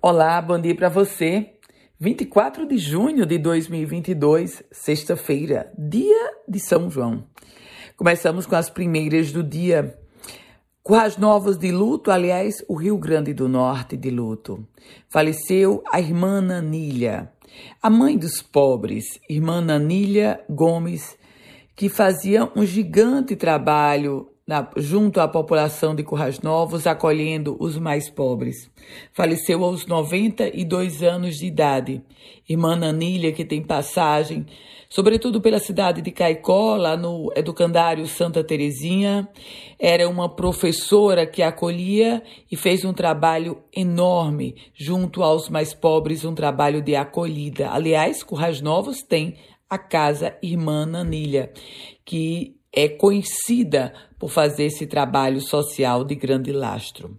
Olá, bom dia para você. 24 de junho de 2022, sexta-feira, dia de São João. Começamos com as primeiras do dia. Currais Novos de luto, aliás, o Rio Grande do Norte de luto. Faleceu a irmã Nanília, a mãe dos pobres, irmã Nanília Gomes, que fazia um gigante trabalho na, junto à população de Currais Novos, acolhendo os mais pobres. Faleceu aos 92 anos de idade. Irmã Nanília, que tem passagem, sobretudo pela cidade de Caicó, lá no educandário Santa Terezinha, era uma professora que acolhia e fez um trabalho enorme junto aos mais pobres, um trabalho de acolhida. Aliás, Currais Novos tem a Casa Irmã Nanília, que é conhecida por fazer esse trabalho social de grande lastro.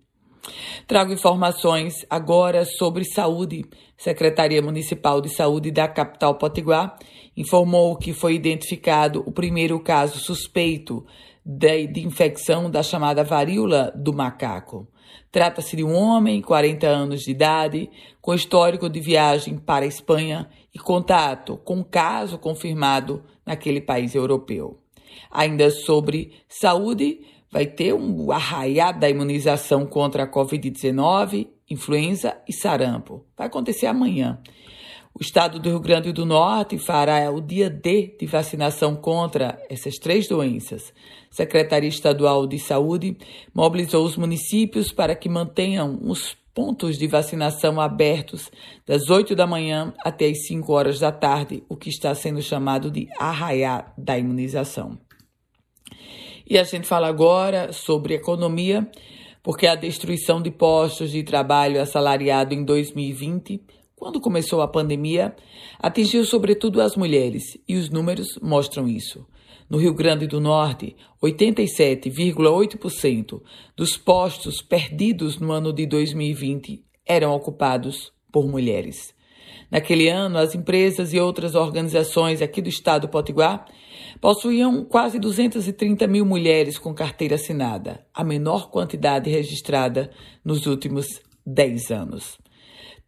Trago informações agora sobre saúde. Secretaria Municipal de Saúde da capital Potiguar informou que foi identificado o primeiro caso suspeito de, de infecção da chamada varíola do macaco. Trata-se de um homem, 40 anos de idade, com histórico de viagem para a Espanha e contato com caso confirmado naquele país europeu. Ainda sobre saúde, vai ter um arraiado da imunização contra a Covid-19, influenza e sarampo. Vai acontecer amanhã. O estado do Rio Grande do Norte fará o dia D de vacinação contra essas três doenças. A Secretaria Estadual de Saúde mobilizou os municípios para que mantenham os pontos de vacinação abertos das 8 da manhã até as 5 horas da tarde, o que está sendo chamado de arraiar da imunização. E a gente fala agora sobre economia, porque a destruição de postos de trabalho assalariado em 2020, quando começou a pandemia, atingiu sobretudo as mulheres, e os números mostram isso. No Rio Grande do Norte, 87,8% dos postos perdidos no ano de 2020 eram ocupados por mulheres. Naquele ano, as empresas e outras organizações aqui do estado do Potiguar possuíam quase 230 mil mulheres com carteira assinada, a menor quantidade registrada nos últimos 10 anos.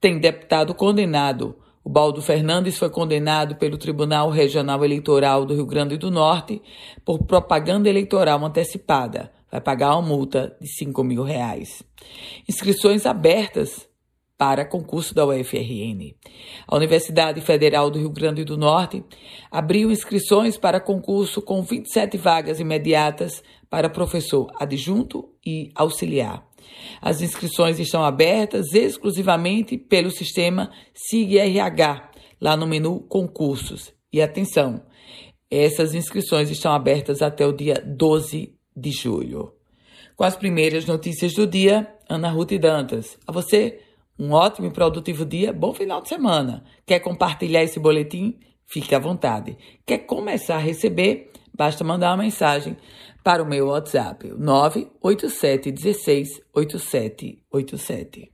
Tem deputado condenado. O Baldo Fernandes foi condenado pelo Tribunal Regional Eleitoral do Rio Grande do Norte por propaganda eleitoral antecipada. Vai pagar uma multa de 5 mil reais. Inscrições abertas para concurso da UFRN. A Universidade Federal do Rio Grande do Norte abriu inscrições para concurso com 27 vagas imediatas para professor adjunto e auxiliar. As inscrições estão abertas exclusivamente pelo sistema SIG-RH, lá no menu Concursos. E atenção, essas inscrições estão abertas até o dia 12 de julho. Com as primeiras notícias do dia, Ana Ruth Dantas. A você, um ótimo e produtivo dia, bom final de semana. Quer compartilhar esse boletim? Fique à vontade. Quer começar a receber? Basta mandar uma mensagem para o meu WhatsApp, 987 16 8787.